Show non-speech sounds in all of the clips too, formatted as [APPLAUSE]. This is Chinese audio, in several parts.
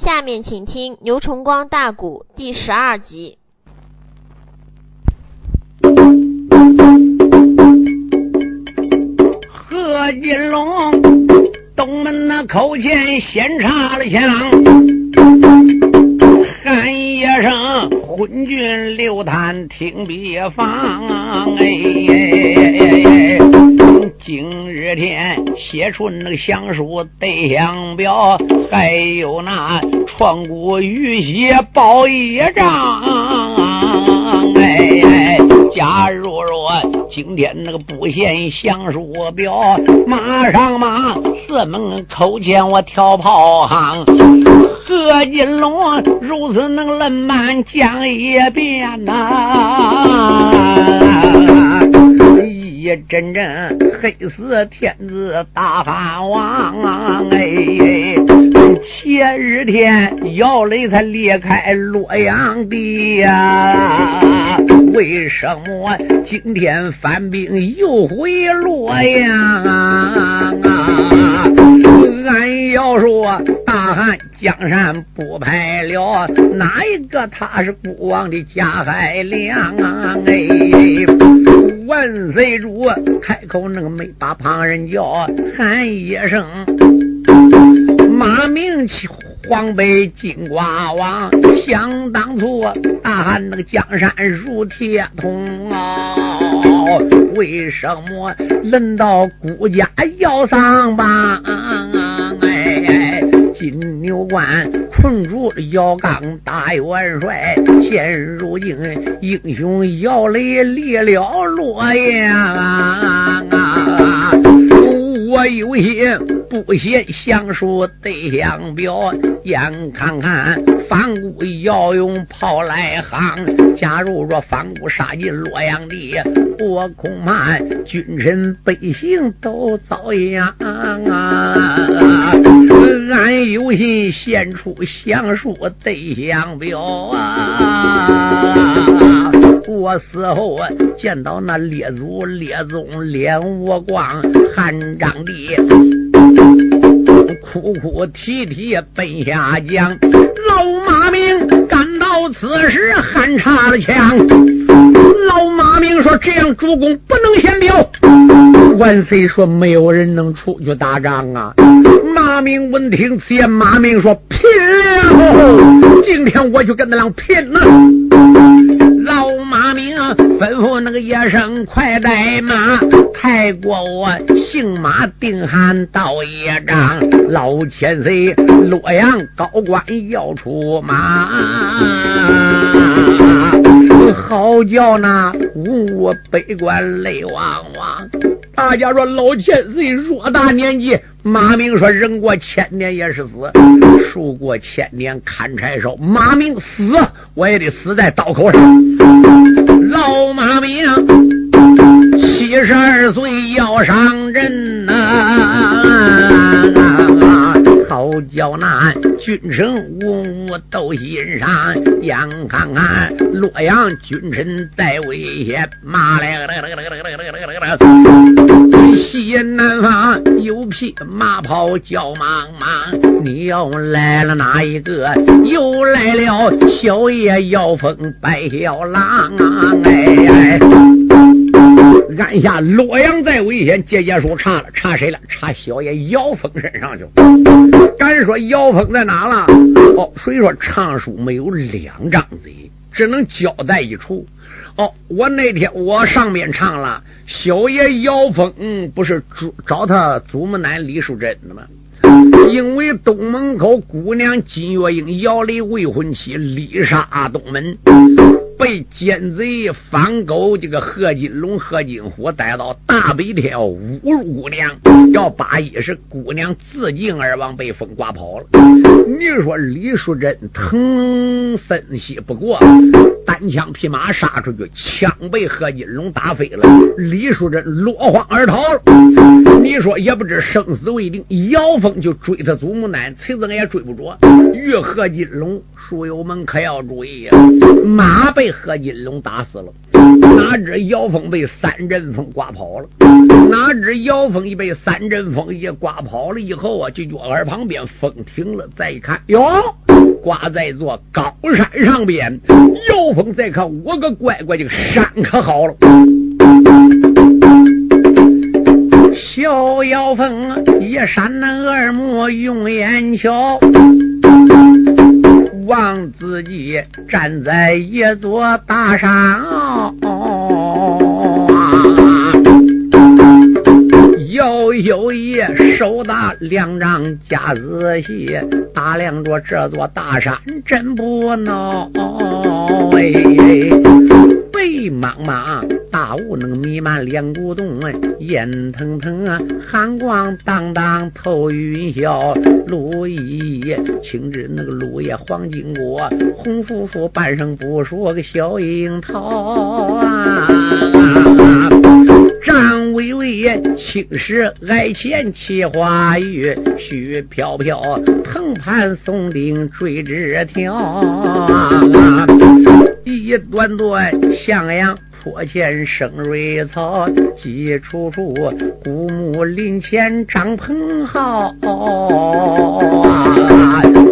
下面请听牛崇光大鼓第十二集。何金龙东门那口前先插了枪，喊一声昏君刘探听别放哎。今日天写出那个降书对相表，还有那创古玉玺报一张。哎，哎假如若今天那个不献降书表，马上马四门口前我跳炮行。何金龙如此能冷慢讲一遍呐。一阵阵黑死天子大汉王哎，前日天姚雷才离开洛阳地呀，为什么今天翻兵又回洛阳啊？俺要说大汉江山不派了，哪一个他是孤王的加海良啊？哎。贼主开口，那个没把旁人叫，喊一声马名黄北金瓜王。想当初大汉那个江山如铁桶啊，为什么轮到孤家要上榜？哎，金牛关困住姚刚大元帅，现如今英雄姚雷立了洛阳。我有心不写降书对相表，眼看看反骨要用炮来夯。假如说反骨杀进洛阳地，我恐怕君臣百姓都遭殃啊！俺有心献出降书对相表啊！我死后啊见到那列祖列宗脸无光，汉章帝哭哭啼啼奔下江，老马明赶到此时喊插了枪。老马明说：“这样主公不能先表。”万岁说：“没有人能出去打仗啊。”马明闻听此言，马明说：“拼了！今天我就跟他俩拼了！”老马明吩咐那个野生快带马，抬过我姓马定汉道爷长。老千岁，洛阳高官要出马，好叫那五百官泪汪汪。大家说老千岁偌大年纪，马明说人过千年也是死，树过千年砍柴烧。马明死，我也得死在刀口上。老马明七十二岁要上阵呐。叫那君臣无物都欣赏，眼看看洛阳君臣在危险，马来西南方有匹马跑叫茫茫，你要来了哪一个？又来了小爷姚峰白小郎，哎。按下洛阳在危险，结结书查了查谁了？查小爷姚峰身上去。敢说姚峰在哪了？哦，谁说唱书没有两张嘴，只能交代一处。哦，我那天我上面唱了，小爷姚峰不是找他祖母奶李淑珍的吗？因为东门口姑娘金月英姚雷未婚妻丽莎东门。被奸贼反狗这个贺金龙、贺金虎带到大北天要侮辱姑娘，要把一是姑娘自尽而亡，被风刮跑了。你说李淑珍疼森西不过，单枪匹马杀出去，枪被贺金龙打飞了，李淑珍落荒而逃。你说也不知生死未定，姚峰就追他祖母奶，崔子也追不着。遇贺金龙，书友们可要注意呀！马被何金龙打死了，哪知姚峰被三阵风刮跑了。哪知姚峰一被三阵风一刮跑了以后啊，就脚耳旁边风停了，再一看，哟，挂在座高山上边。姚峰再看，我个乖乖，这个山可好了。小妖风一扇那耳目用眼瞧，望自己站在一座大山哦，又有一手打两张夹子细，打量着这座大山真不孬哎。黑茫茫大雾，那个弥漫连古洞，烟腾腾啊，寒光荡荡透云霄。路一青枝那个路也黄金果，红夫妇半生不说个小樱桃啊。张巍巍青石矮前起花雨，雪飘飘藤盘松顶坠枝条。一段段向阳坡前生瑞草，几处处古木林前张鹏号。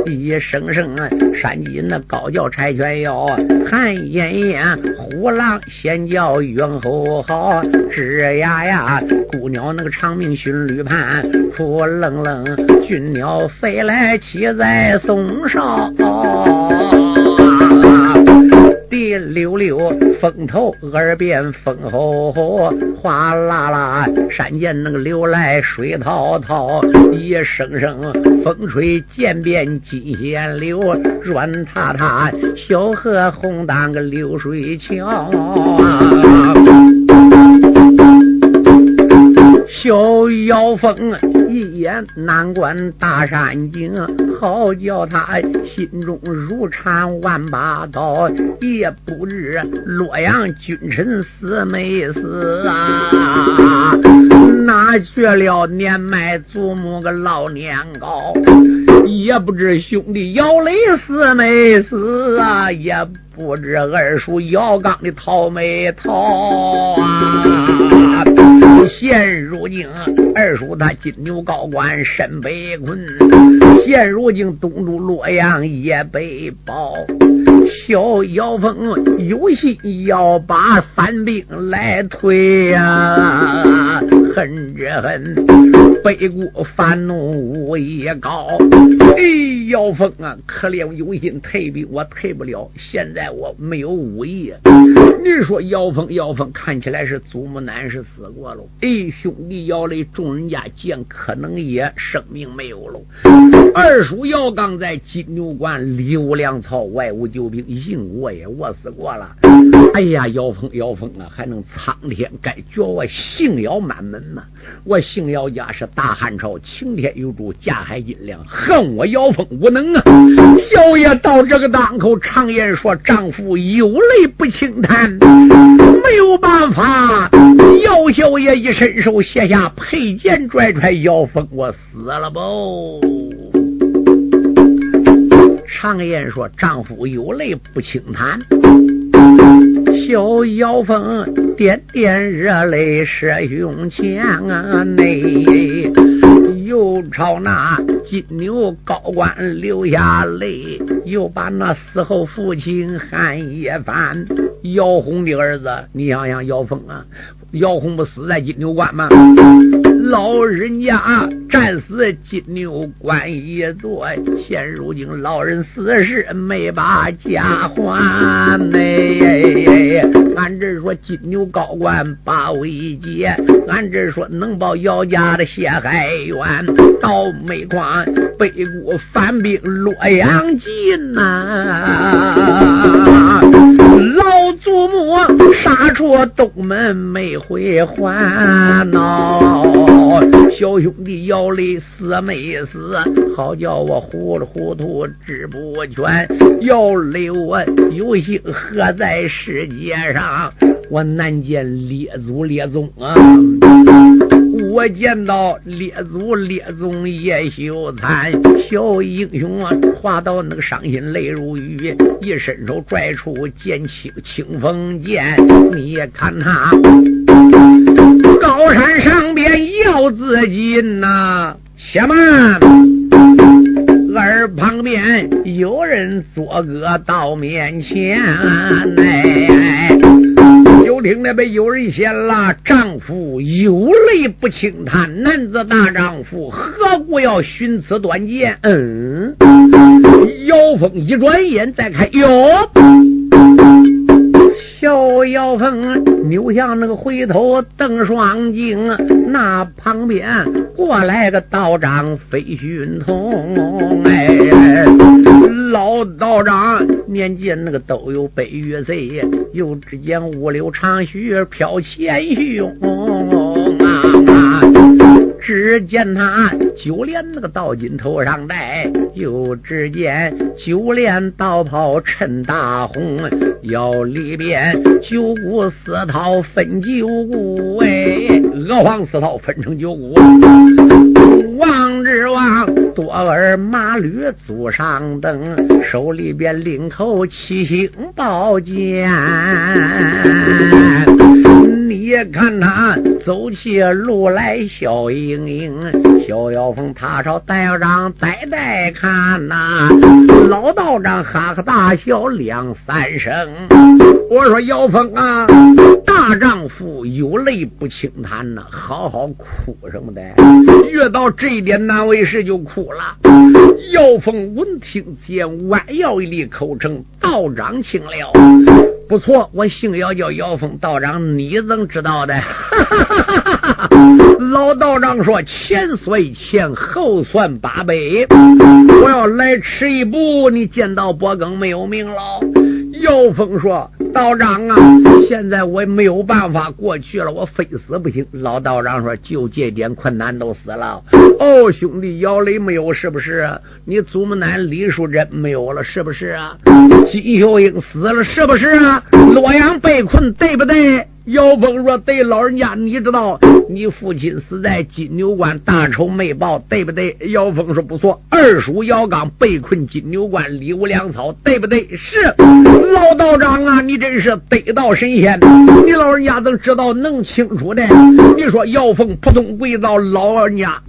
一声声山鸡那高叫柴犬摇，寒烟烟虎狼先叫猿猴嚎。吱呀呀，姑鸟那个长鸣寻旅盘，扑棱棱俊鸟飞来栖在松梢。滴溜溜，风头耳边风吼吼，哗啦啦，山涧那个流来水滔滔，一声声风吹涧边金线柳，软塌塌小河红当个流水桥啊。小妖风一眼难关大山景，好叫他心中如缠万把刀。也不知洛阳君臣死没死啊？哪去了年迈祖母个老年高？也不知兄弟姚雷死没死啊？也不知二叔姚刚的逃没逃啊？现如今，二叔他金牛高官身被困；现如今，东都洛阳也被包。小妖风有心要把反兵来推呀，恨着恨，背锅反怒武也高。哎，妖风啊，可怜我有心退兵，我退不了。现在我没有武艺。你说妖风，妖风看起来是祖母难是死过了。哎，兄弟姚雷，众人家见可能也生命没有了。二叔姚刚在金牛关刘粮草外无救兵，硬卧也卧死过了。哎呀，姚峰，姚峰啊，还能苍天该绝我姓姚满门吗？我姓姚家是大汉朝擎天有主，架海金梁，恨我姚峰无能啊！小爷到这个当口，常言说，丈夫有泪不轻弹，没有办法。姚小爷一伸手，卸下佩剑，拽拽姚峰，我死了不？常言说，丈夫有泪不轻弹。小妖风点点热泪射胸前啊！内又朝那金牛高官流下泪，又把那死后父亲喊一番。姚红的儿子，你想想，姚峰啊，姚红不死在金牛关吗？老人家战死金牛关一座，现如今老人死时没把家还呢。俺这说金牛高官把威结，俺这说能保姚家的血海冤，到煤矿背锅反兵洛阳进呐。老祖母杀出东门没回还呐。兄弟姚雷死没死？好叫我糊里糊涂知不全。姚雷我有幸何在世界上？我难见列祖列宗啊！我见到列祖列宗也羞惭，小英雄啊，滑到那个伤心泪如雨，一伸手拽出剑青青锋剑，你也看他高山上边要自尽呐，且慢，而旁边有人作歌到面前哎。就听那边有人写了：“丈夫有泪不轻弹，男子大丈夫何故要寻此短见？”嗯，姚峰一转眼再看，哟，小姚峰扭向那个回头瞪双睛，那旁边过来个道长飞云通，哎。老道长年纪那个都有百余岁，又只见五柳长须飘前胸！只见他九连那个道巾头上戴，又只见九连道袍衬大红，腰里边九股丝绦分九股，哎，鹅黄丝绦分成九股。王之王多尔马吕祖上等，手里边领口七星宝剑。别看他走起路来笑盈盈，小妖风他朝大道长呆呆看呐，老道长哈哈大笑两三声。我说妖风啊，大丈夫有泪不轻弹呐，好好哭什么的？越到这一点难为事就哭了。妖风闻听见，弯腰一立口称：“道长请了。”不错，我姓姚，叫姚峰道长，你怎知道的？[LAUGHS] 老道长说：“前算前，后算八百。我要来迟一步，你见到伯庚没有命了。”姚峰说：“道长啊，现在我也没有办法过去了，我非死不行。”老道长说：“就这点困难都死了。”哦，兄弟，姚雷没有是不是？你祖母奶李淑珍没有了是不是啊？金秀英死了是不是啊？洛阳被困对不对？姚峰说：“对，老人家，你知道你父亲死在金牛关，大仇没报，对不对？”姚峰说：“不错。”二叔姚刚被困金牛关，里无粮草，对不对？是。老道长啊，你真是得道神仙，你老人家怎知道能清楚的？你说姚峰扑通跪到老人家，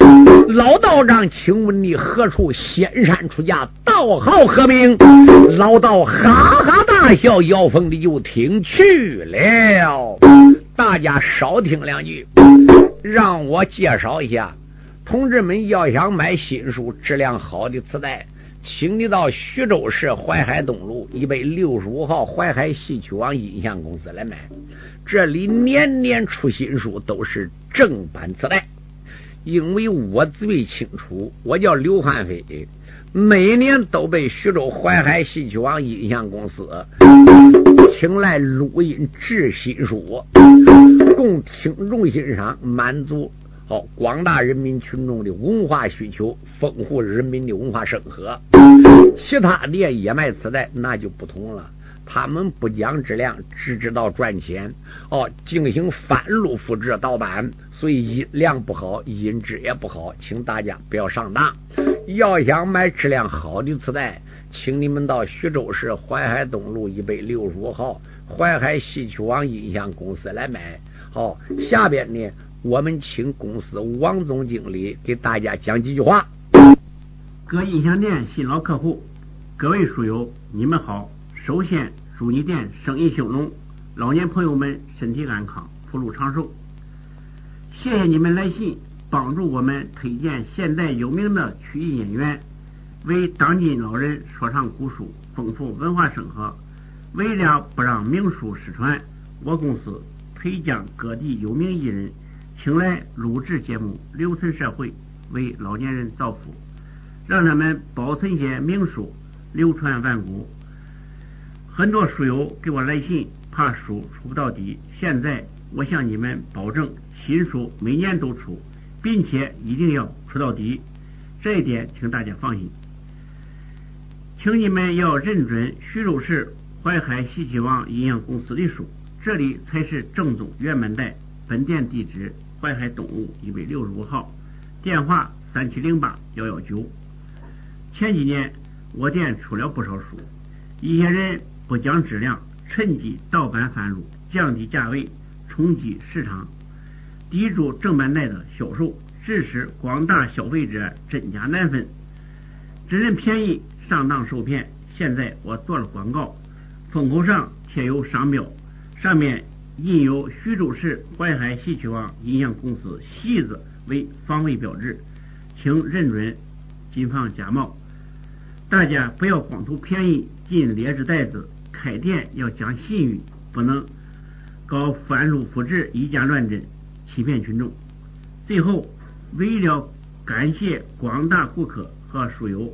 老道长，请问你何处仙山出家，道号何名？老道哈哈大笑，姚峰你就听去了。大家少听两句，让我介绍一下。同志们要想买新书、质量好的磁带，请你到徐州市淮海东路一百六十五号淮海戏曲网音像公司来买。这里年年出新书，都是正版磁带。因为我最清楚，我叫刘汉飞。每年都被徐州淮海戏曲网音像公司请来录音制新书，供听众欣赏，满足好广大人民群众的文化需求，丰富人民的文化生活。其他的也卖磁带，那就不同了。他们不讲质量，只知道赚钱。哦，进行翻录、复制、盗版，所以音量不好，音质也不好，请大家不要上当。要想买质量好的磁带，请你们到徐州市淮海东路一百六十五号淮海戏曲网音响公司来买。好，下边呢，我们请公司王总经理给大家讲几句话。各音响店新老客户，各位书友，你们好。首先祝你店生意兴隆，老年朋友们身体安康，福禄长寿。谢谢你们来信，帮助我们推荐现代有名的曲艺演员，为当今老人说唱古书，丰富文化生活。为了不让名书失传，我公司推将各地有名艺人请来录制节目，留存社会，为老年人造福，让他们保存些名书，流传万古。很多书友给我来信，怕书出不到底。现在我向你们保证，新书每年都出，并且一定要出到底。这一点，请大家放心。请你们要认准徐州市淮海西岐王营养公司的书，这里才是正宗原版带。本店地址：淮海东路一百六十五号，电话三七零八幺幺九。前几年我店出了不少书，一些人不讲质量，趁机盗版贩入，降低价位，冲击市场，抵住正版带的销售。致使广大消费者真假难分，只认便宜上当受骗。现在我做了广告，封口上贴有商标，上面印有徐州市淮海戏曲网音像公司“戏”字为防伪标志，请认准，谨防假冒。大家不要光图便宜进劣质袋子，开店要讲信誉，不能搞翻录复制、以假乱真，欺骗群众。最后。为了感谢广大顾客和书友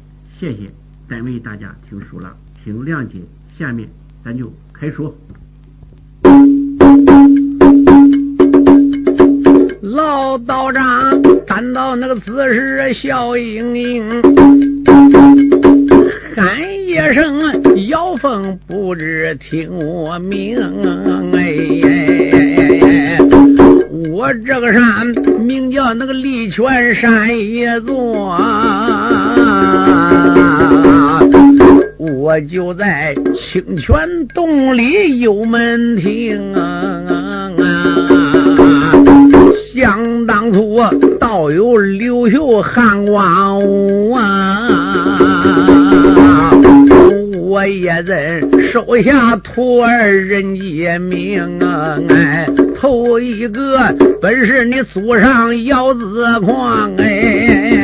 谢谢单位大家听书了，请谅解。下面咱就开说。老道长感到那个姿势笑盈盈，喊一声：“妖凤不知听我名。”哎。我这个山名叫那个利泉山一座，我就在清泉洞里有门庭啊。想当初道有刘秀汉光武啊，我也认收下徒儿人杰名啊，哎。头一个本是你祖上姚子狂哎，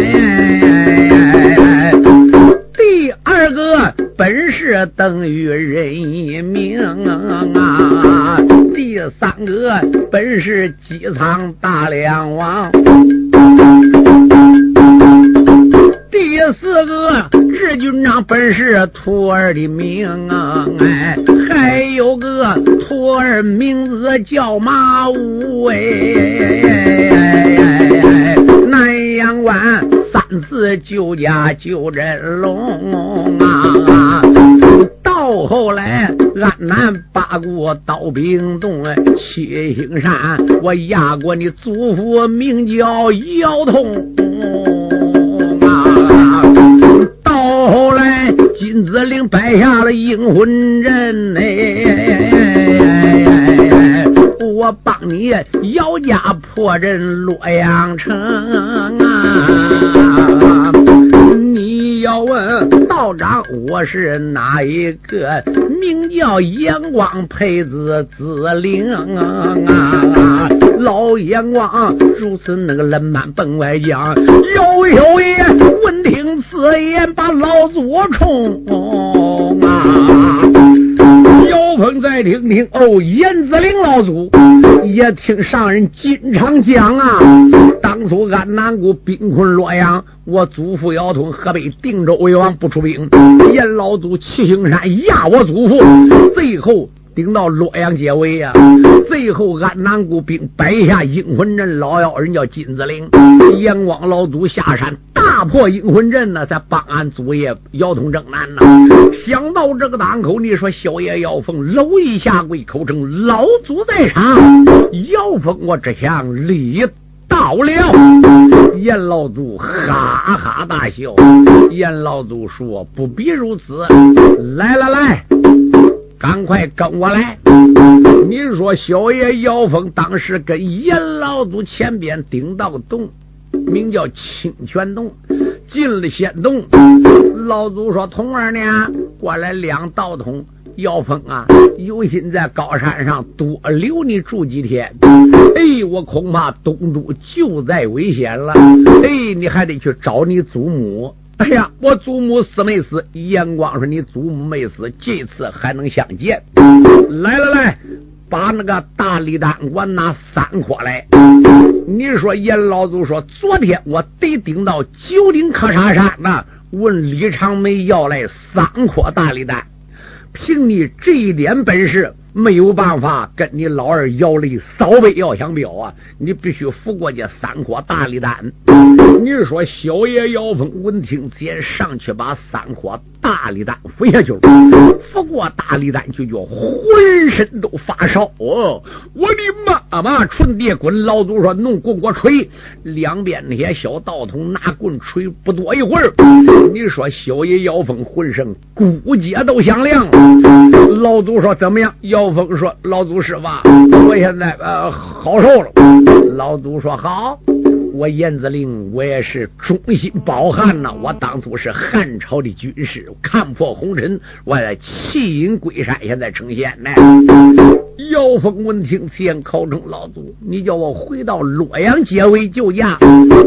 第二个本是等于人一名啊，第三个本是机仓大梁王。第四个日军长本是徒儿的命啊，哎，还有个徒儿名字叫马武哎，南阳关自救家救真龙啊，到后来安南八股到冰洞七星山，我压过你祖父名叫姚通。到后来，金子岭摆下了阴魂阵，哎，我帮你姚家破阵洛阳城啊！你要问道长，我是哪一个？名叫阳光配子子灵啊！老眼光如此那个冷慢奔外讲，有有爷闻听此言，把老祖冲啊！姚鹏再听听哦，严子陵老祖也听上人经常讲啊，当初俺南国兵困洛阳，我祖父姚通河北定州为王不出兵，严老祖七星山压我祖父，最后。顶到洛阳结尾呀！最后安南国兵摆下阴魂阵，老妖人叫金子陵，阎王老祖下山大破阴魂阵呢，才帮俺祖爷姚通正南呢。想到这个当口，你说小爷姚峰搂一下跪，口称老祖在场。姚峰，我只想礼到了。严老祖哈哈大笑。严老祖说：“不必如此，来来来。”赶快跟我来！你说小爷姚峰当时跟严老祖前边顶到个洞，名叫清泉洞，进了仙洞。老祖说：“童儿呢，过来两道通，姚峰啊，有心在高山上多留你住几天。哎，我恐怕东都就在危险了。哎，你还得去找你祖母。哎呀，我祖母死没死？严光说你祖母没死，这次还能相见。来来来，把那个大礼单我拿三颗来。你说严老祖说，昨天我得顶到九鼎喀沙山呢，问李长梅要来三颗大礼单。凭你这一点本事，没有办法跟你老二姚雷扫北要想表啊！你必须扶过这三颗大礼丹。[LAUGHS] 你说小爷姚峰闻听，先上去把三颗大礼丹扶下去了。扶过大礼丹就叫浑身都发烧哦！我的妈妈，纯地滚！老祖说弄棍给我锤，两边那些小道童拿棍锤，不多一会儿，你说小爷姚峰浑身骨节都响亮了。老祖说怎么样？姚峰说：“老祖师傅，我现在呃好受了。”老祖说：“好，我严子陵我也是忠心饱汉呐。我当初是汉朝的军师，看破红尘，我在弃隐归山，现在成仙呢。”姚峰闻听，先考中老祖，你叫我回到洛阳结尾救驾，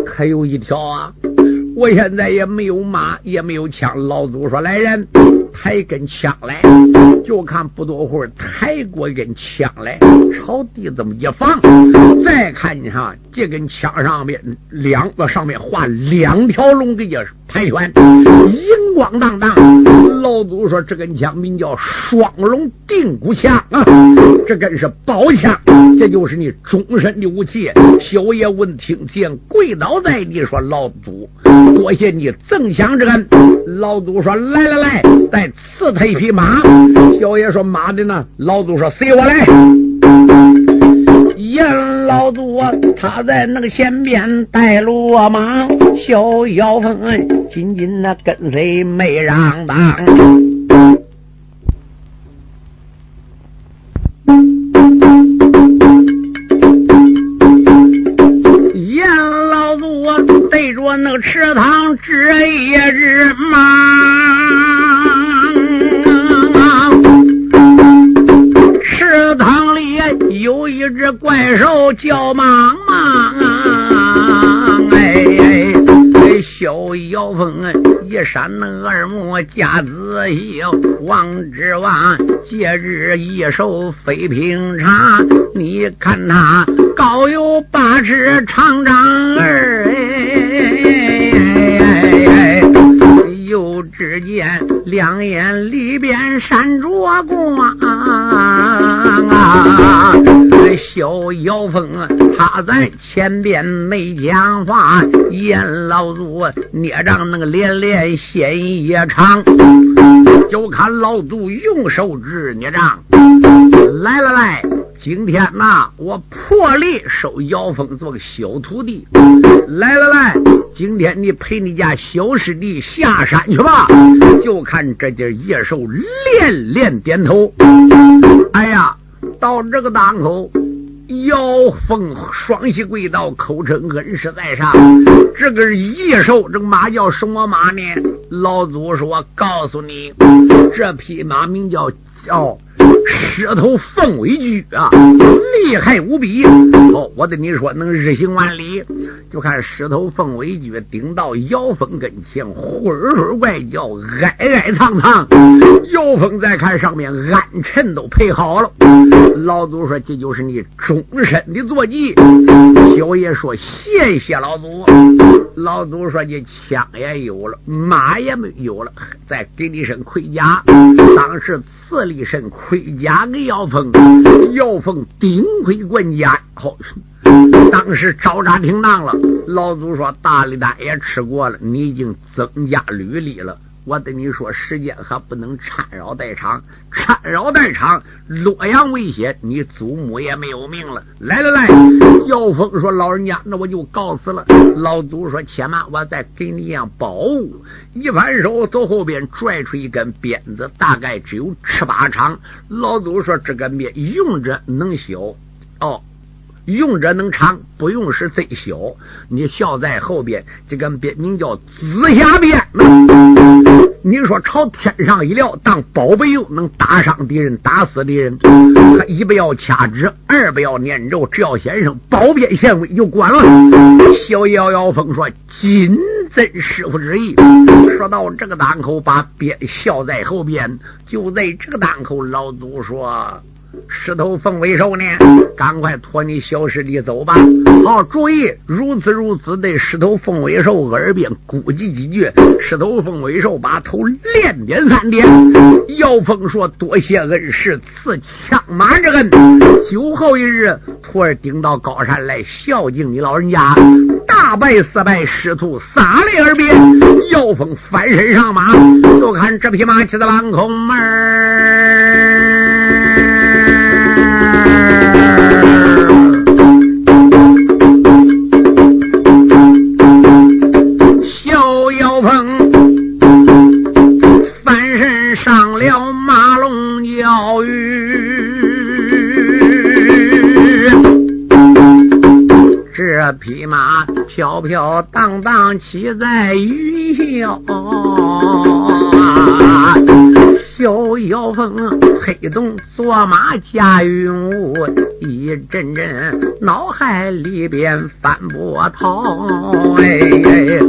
可有一条啊？我现在也没有马，也没有枪。老祖说：“来人，抬根枪来。”就看不多会儿，抬过一根枪来，朝地这么一放。再看你哈，这根枪上面两个上面画两条龙，的也是盘旋，银光荡荡。老祖说：“这根枪名叫双龙定骨枪啊，这根是宝枪，这就是你终身的武器。”小爷闻听见，跪倒在地说：“老祖。”多谢你赠枪之恩，老祖说来来来，再赐他一匹马。小爷说马的呢？老祖说随我来。严老祖他在那个前边带路马，小妖风紧紧的跟随没让当。我那个池塘织一指马，有一只怪兽叫莽莽，哎，哎小妖风一闪那二目夹仔细，王之王，节日一手非平常。你看他高有八尺，长丈儿，见两眼里边闪着光啊！小妖风他在前边没讲话，严老祖捏着那个连连线也长，就看老祖用手指捏杖，来来来。今天呐，我破例收姚峰做个小徒弟。来来来，今天你陪你家小师弟下山去吧。就看这点野兽连连点头。哎呀，到这个档口，姚峰双膝跪倒，口称恩师在上。这个野兽，这马叫什么马呢？老祖说：“我告诉你，这匹马名叫叫。”狮头凤尾驹啊，厉害无比！哦，我对你说，能日行万里。就看狮头凤尾驹顶到姚峰跟前，混混怪叫，哀哀苍苍。姚峰再看上面，暗沉都配好了。老祖说：“这就是你终身的坐骑。”小爷说：“谢谢老祖。”老祖说：“你枪也有了，马也没有了，再给你身盔甲。当时赐了一身盔甲给姚峰，姚峰顶盔冠甲，好。”当时招扎停当了，老祖说大力丹也吃过了，你已经增加履历了。我对你说，时间还不能缠绕太长，缠绕太长，洛阳危险，你祖母也没有命了。来来来，姚峰说：“老人家，那我就告辞了。”老祖说：“且慢，我再给你一样宝物。”一反手从后边拽出一根鞭子，大概只有尺八长。老祖说：“这根鞭用着能小。”哦。用者能长，不用是最小。你笑在后边，这个鞭名叫紫霞鞭。你说朝天上一撂，当宝贝用，能打伤敌人，打死敌人。他一不要掐指，二不要念咒，只要先生宝鞭献威就管了。小妖妖风说：“谨遵师傅之意。”说到这个档口，把鞭笑在后边。就在这个档口，老祖说。石头凤尾兽呢？赶快拖你小师弟走吧！好注意，如此如此的。石头凤尾兽耳边估计几句。石头凤尾兽把头连点三点。姚峰说：“多谢恩师赐枪马之恩。酒后一日，徒儿顶到高山来孝敬你老人家。大败四败，师徒洒泪而别。”姚峰翻身上马，就看这匹马骑在半空门。匹马飘飘荡荡骑在云霄，小妖风催动坐马驾云雾，一阵阵脑海里边翻波涛。哎，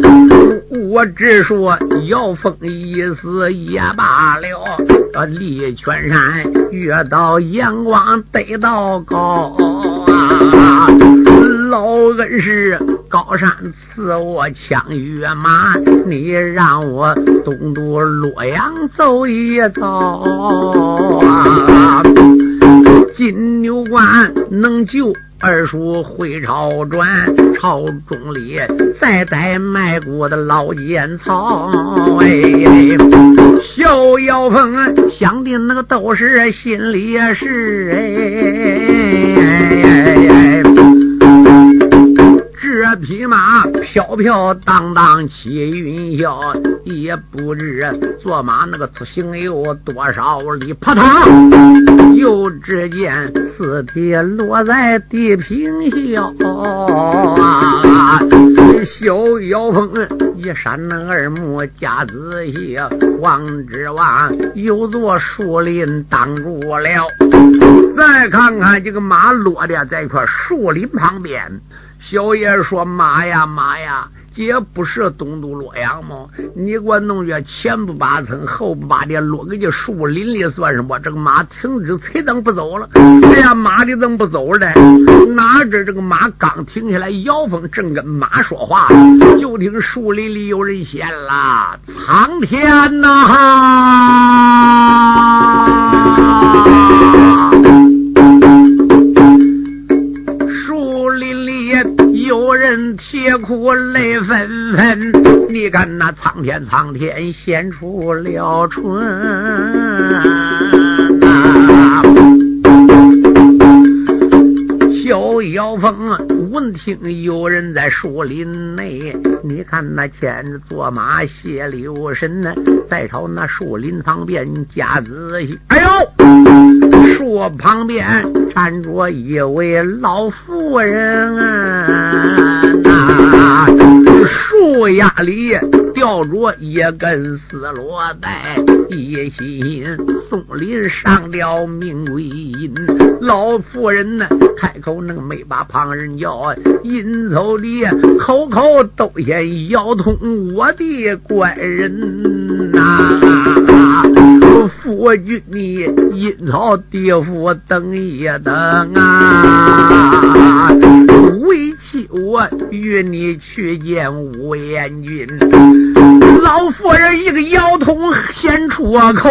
我只说妖风一死也罢了，立泉山越到阳光得到高。老恩师高山赐我枪与马，你让我东渡洛阳走一遭啊！金牛关能救二叔回朝转，朝中里再带卖国的老奸曹。哎，小妖风想的那个都是心里事哎。这匹马飘飘荡荡起云霄，也不知坐马那个行有多少里。扑腾，又只见四蹄落在地平笑。小妖风一闪那耳目，加仔细望之望，有座树林挡住了。再看看这个马落的在一块树林旁边。小爷说：“妈呀妈呀，这不是东都洛阳吗？你给我弄个前不八层后不八点，落个这树林里算什么？这个马停止催灯不走了。哎呀，马的怎么不走呢？哪知这个马刚停下来，姚峰正跟马说话，就听树林里有人喊了：‘苍天呐！’”别哭泪纷纷，你看那苍天苍天显出了春呐！小妖风闻听有人在树林内，你看那牵着坐马谢留神呢，再朝那树林旁边加仔细。哎呦，树旁边站着一位老妇人啊，树丫里吊着一根丝罗带，一心送林上吊命归阴。老妇人呢，开口。能没把旁人叫，阴走的口口都先要通我的官人呐！夫君你阴曹地府等一等啊！我与你去见吴彦君。老夫人一个腰痛，先出口，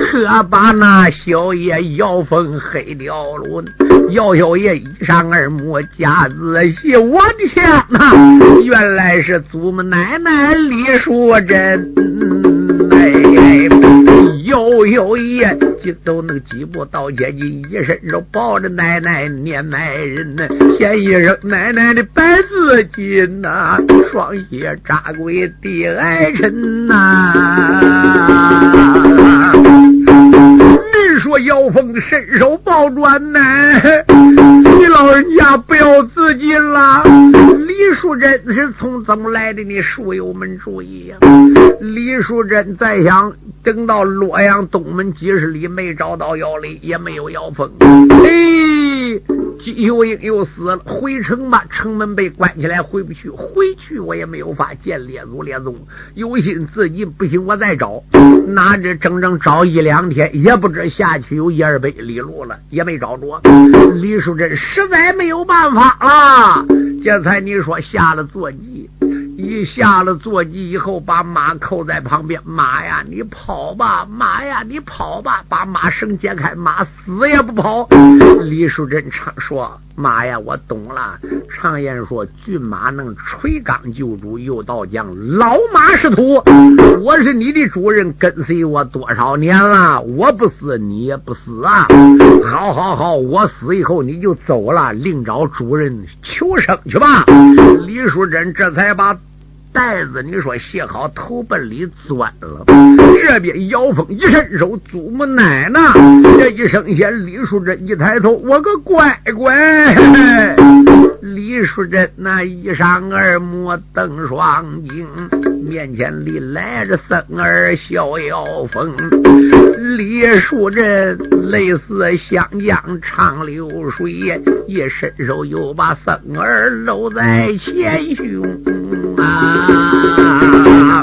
可把那小爷摇疯黑掉了。姚小爷一上二目，加仔细，我的天哪！原来是祖母奶奶李淑珍。哎，姚小爷就走那个几步到前进，一伸手抱着奶奶念埋人呢，先一声奶奶的百字经呐，双膝扎跪地哀臣呐。说妖风伸手抱转奶，老人家不要自尽了。李淑珍是从怎么来的？呢书友们注意呀！李淑珍再想等到洛阳东门几十里没找到姚雷，也没有姚峰。哎，又又死了，回城吧，城门被关起来，回不去。回去我也没有法见列祖列宗，有心自己不行，我再找。拿着整整找一两天，也不知下去有一二百里路了，也没找着。李淑珍实在没有办法了，这才你说下了坐骑。你下了坐骑以后，把马扣在旁边。马呀，你跑吧！马呀，你跑吧！把马绳解开，马死也不跑。李淑珍常说：“马呀，我懂了。常言说，骏马能垂纲救主，又到将老马识途。我是你的主人，跟随我多少年了，我不死你也不死啊！好好好，我死以后你就走了，另找主人求生去吧。”李淑珍这才把。袋子，你说卸好，头奔里钻了。这边妖风一伸手，祖母奶奶这一声先，李淑珍一抬头，我个乖乖。李淑珍那一上耳目瞪双睛，面前里来着僧儿逍遥风。李淑珍泪似湘江长流水，一伸手又把僧儿搂在前胸啊。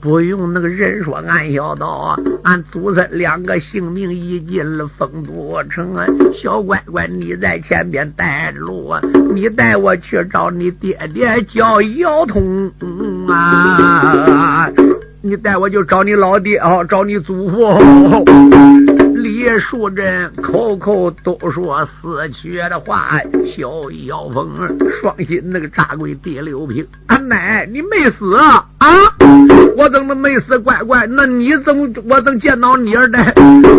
不用那个人说，俺小道，俺祖孙两个性命已尽了封都城啊！小乖乖，你在前边带着路，你带我去找你爹爹叫姚通啊！你带我就找你老爹啊，找你祖父。李淑珍口口都说死去的话，小妖风双心那个扎鬼第六瓶，俺奶你没死啊？啊我怎么没死？乖乖，那你怎么我怎见到你儿的？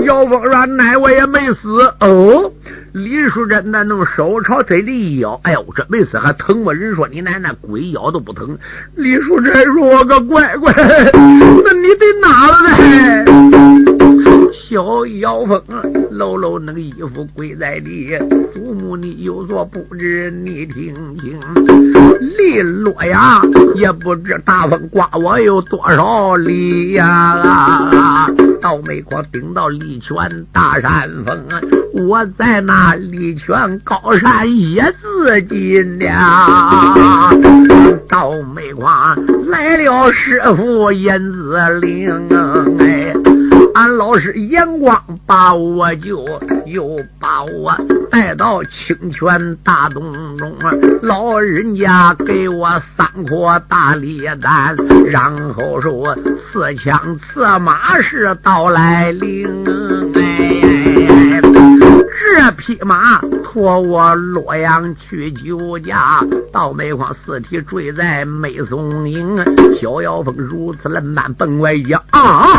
妖风说奶我也没死哦。李淑珍那弄手朝嘴里一咬，哎呦，这没死还疼吗？人说你奶奶鬼咬都不疼。李淑珍说：“我个乖乖，那你得哪了呢？”小妖风搂搂那个衣服跪在地，祖母你有所不知，你听听，离洛阳也不知大风刮我有多少里呀！啊倒霉光顶到利泉大山峰，我在那利泉高山也自尽了。倒霉光来了，师傅燕子岭，哎，俺老师眼光把我救，又把我带到清泉大洞中，老人家给我三颗大礼丹，然后说四枪刺马是到来临，这匹马驮我洛阳去酒家，到梅荒四体坠在梅松营，逍遥风如此冷淡奔外一啊！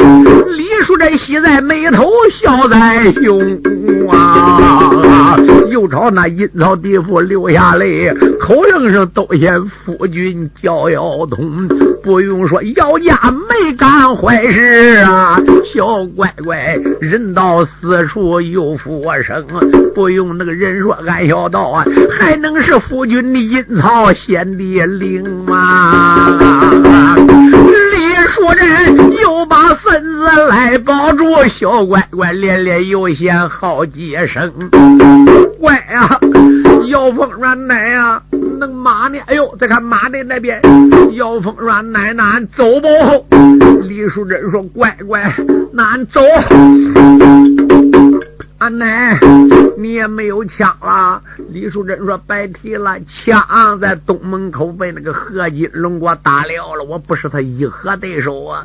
李叔这喜在眉头，笑在胸啊！又朝那阴曹地府流下泪，口声声都嫌夫君叫姚通。不用说，姚家没干坏事啊，小乖乖，人到死处有福生。不用那个人说，俺小道啊，还能是夫君的阴曹先的灵吗？李树人又把孙子来抱住，小乖乖连连又嫌好几声，乖呀，姚凤软奶呀。那马呢？哎呦，再看马的那边，姚峰说：“奶奶，走不？”李淑珍说：“乖乖，那俺走。”俺奶，你也没有枪了。李淑珍说：“白提了，枪在东门口被那个何金龙给我打了了，我不是他一合对手啊！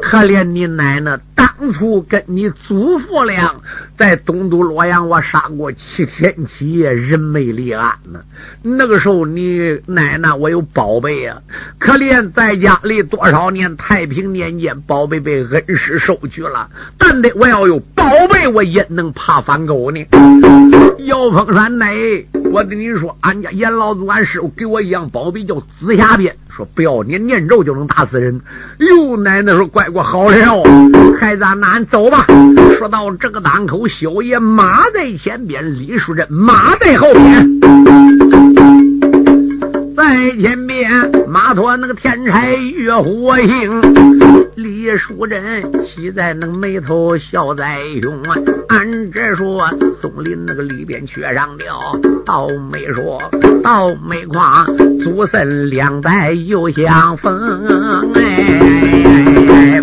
可怜你奶奶，当初跟你祖父俩在东都洛阳，我杀过七天七夜，人没立案呢。那个时候你奶奶我有宝贝啊，可怜在家里多少年太平年间，宝贝被恩师收去了，但得我要有宝贝，我也能爬。大反狗呢？要碰山呢，我跟你说，俺家严老祖俺师傅给我一样宝贝，叫紫霞鞭，说不要你念咒就能打死人。哟，奶奶说乖乖好了，孩子，那俺走吧。说到这个档口，小爷马在前边，李淑珍马在后边。在前边，马驮那个天柴月火星，李淑珍喜在那个眉头笑在胸啊。按这说，松林那个里边缺上了，倒没说，倒没夸，祖孙两代又相逢哎，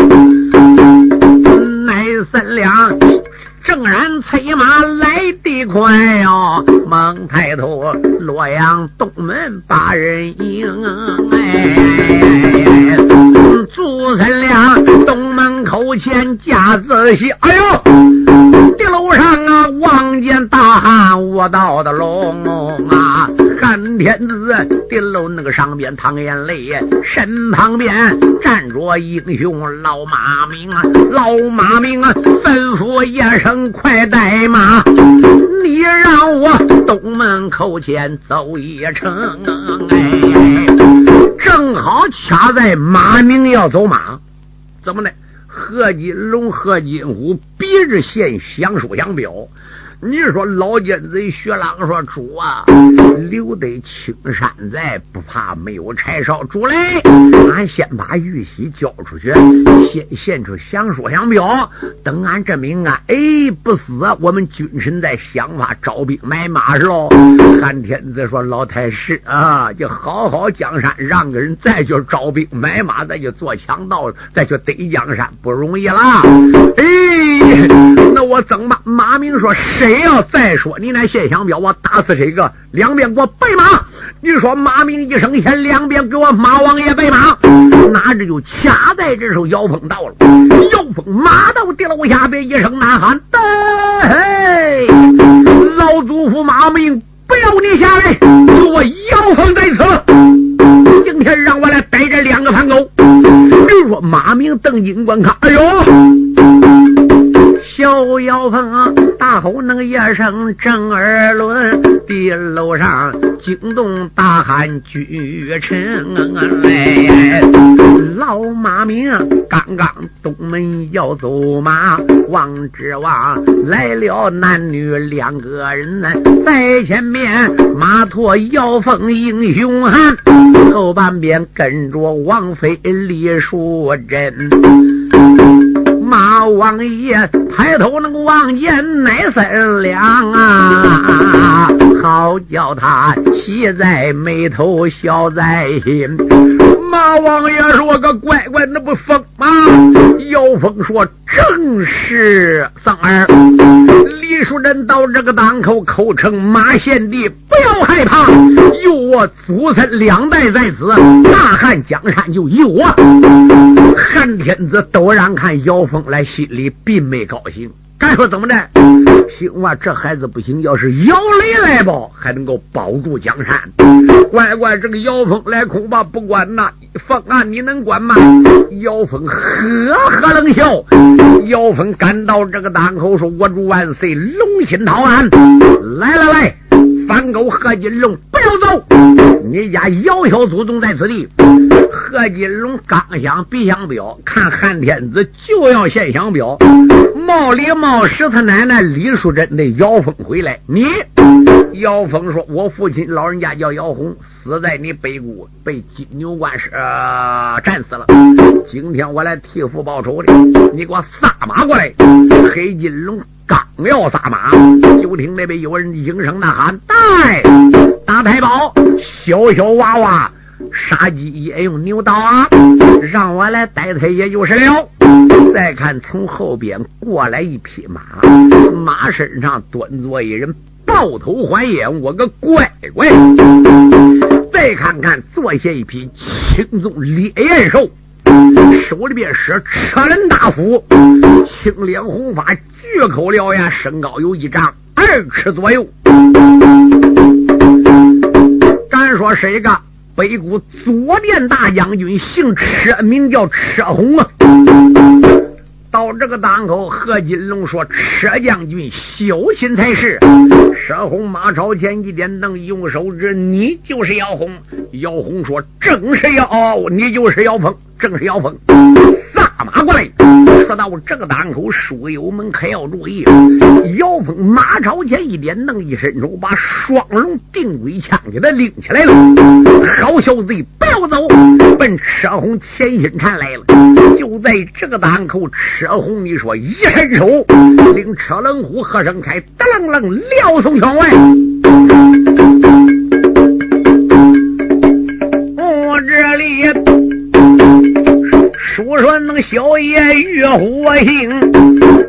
乃三两。正然催马来的快哟，猛抬头，洛阳东门把人迎。哎，祖孙俩东门口前架子戏，哎呦，地楼上啊，望见大汉卧倒的龙啊。天子顶楼那个上边淌眼泪，身旁边站着英雄老马明啊，老马明啊，吩咐一声快带马，你让我东门口前走一程，哎，正好掐在马明要走马，怎么的？何金龙、何金虎别着线相书相表。你说老奸贼薛朗说主啊，留得青山在，不怕没有柴烧。主嘞，俺先把玉玺交出去，先献出降书降表，等俺这命啊，哎不死，我们君臣再想法招兵买马是喽。汉天子说老太师啊，就好好江山，让个人再去招兵买马，再去做强盗，再去得江山，不容易啦。哎，那我怎么？马明说谁？谁要再说你那现象表，我打死谁个？两边给我备马！你说马明一声先，两边给我马王爷备马。哪知就掐在这时候，姚峰到了。姚峰马到地楼下边，一声呐喊：“嘿，老祖父马明，不要你下来！有我姚峰在此。今天让我来逮这两个叛狗。”就说马明瞪金观看，哎呦！小妖风啊大吼那个一声正二轮，地楼上惊动大汉巨臣来。老马明刚刚东门要走马，王之王来了，男女两个人呢在前面，马驮姚凤英雄汉，后半边跟着王妃李淑珍。马王爷抬头能望见乃三两啊，好叫他喜在眉头笑在心。马王爷说个乖乖，那不疯吗？姚峰说正是三儿。李淑珍到这个档口，口称马贤弟，不要害怕，有我祖孙两代在此，大汉江山就有我。汉天子陡然看姚峰来，心里并没高兴。该说怎么的？行吧，这孩子不行，要是姚雷来吧，还能够保住江山。乖乖，这个姚峰来恐怕不管呐。峰啊，你能管吗？姚峰呵呵冷笑。姚峰赶到这个档口，说：“我主万岁，龙心讨安。来来来，反狗贺金龙，不要走！你家姚小祖宗在此地。”贺金龙刚想比响表，看汉天子就要献响表，冒里冒石他奶奶李淑珍的姚峰回来。你 [LAUGHS] 姚峰说：“我父亲老人家叫姚红，死在你北谷，被金牛关是战死了。今天我来替父报仇的，你给我撒马过来。”黑金龙刚要撒马，就听那边有人应声呐喊：“带大太保，小小娃娃。”杀鸡也用牛刀啊！让我来逮他也就是了。再看从后边过来一匹马，马身上端坐一人，抱头环眼，我个乖乖！再看看坐下一匹青鬃烈焰兽，手里边是车轮大斧，青脸红发，巨口獠牙，身高有一丈二尺左右。敢说是一个？北谷左殿大将军姓车，名叫车红啊。到这个档口，何金龙说：“车将军小心才是。”车红马朝前一点灯，用手指：“你就是姚红。”姚红说：“正是姚，你就是姚峰，正是姚峰。”撒马过来。说到这个档口，书友们可要注意，姚峰马朝前一点，弄一伸手，把双龙定规枪给他拎起来了。好小子，不要走，奔车红钱心禅来了。就在这个档口，车红你说一伸手，令车冷虎和尚开，噔楞楞撂送圈外。都说那个小爷遇火星，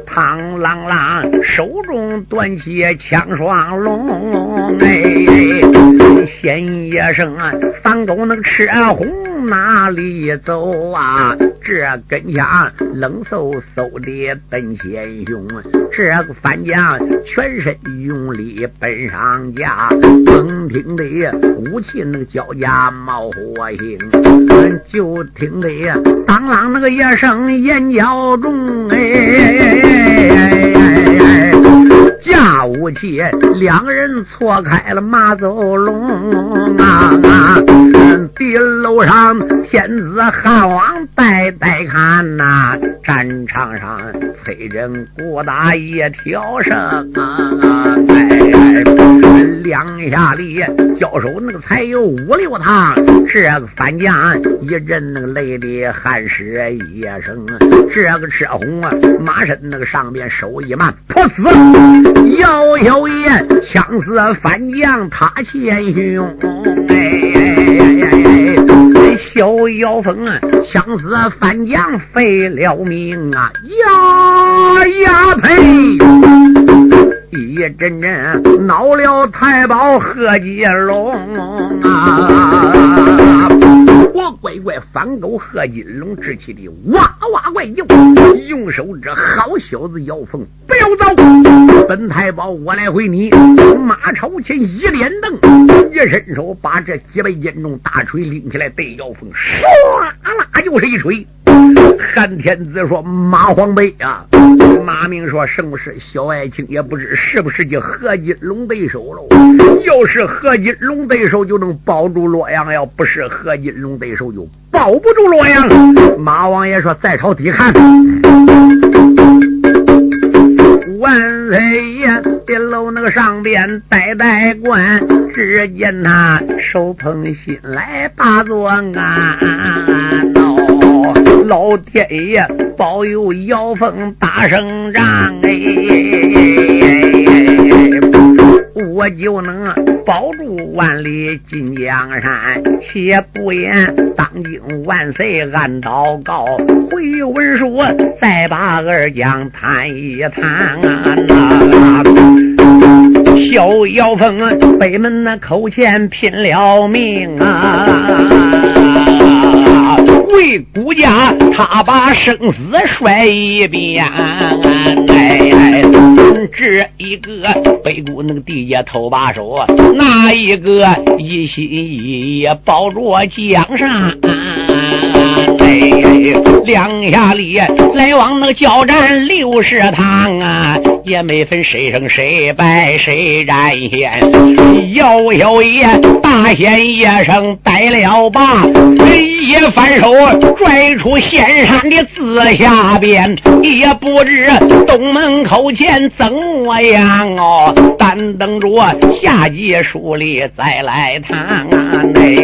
唐啷啷手中端起枪双龙，哎，先一声啊，三狗那个赤红哪里走啊？这根枪冷飕飕的奔前雄，这个反将全身用力奔上架，猛听的武器那个交加冒火星，就听得当啷那个一声眼角中哎。武器，两人错开了马走龙啊！地楼上天子汉王代代看呐，战场上催人鼓打一条声！两下里交手那个才有五六趟，这个反将一阵那个累的汗湿一声，这个车红啊，马身那个上边手一慢，噗死！姚小爷枪死反将他前胸，哎，小妖风啊，枪死反将废了命啊，呀呀呸！一阵阵恼了太保贺金龙啊！我乖乖反狗贺金龙志气的哇哇怪叫，用手指好小子姚峰，不要走！本太保我来回你。马朝前一连蹬，一伸手把这几百斤重大锤拎起来，对姚峰唰啦就是一锤。韩天子说：“马皇辈啊！”马明说：“什么事？小爱卿也不知是不是这何金龙对手喽？要是何金龙对手，就能保住洛阳；要不是何金龙对手，就保不住洛阳。”马王爷说：“再朝底看。”万岁爷，别楼那个上边呆呆观，只见他手捧心来把作案。老天爷保佑妖风打胜仗哎！我就能保住万里金江山。且不言当今万岁按祷告，回文书再把二将谈一谈啊！小姚峰北门那口前拼了命啊！为孤家，他把生死摔一边。哎，这一个北固那个地界头把手，那一个一心一意保着江山。哎，两下里来往那个交战六十趟啊，也没分谁胜谁败谁占先。姚小爷大显一声呆了吧，一反手。拽出仙山的字下边，也不知东门口前怎么样哦。但等着下集书里再来谈。哎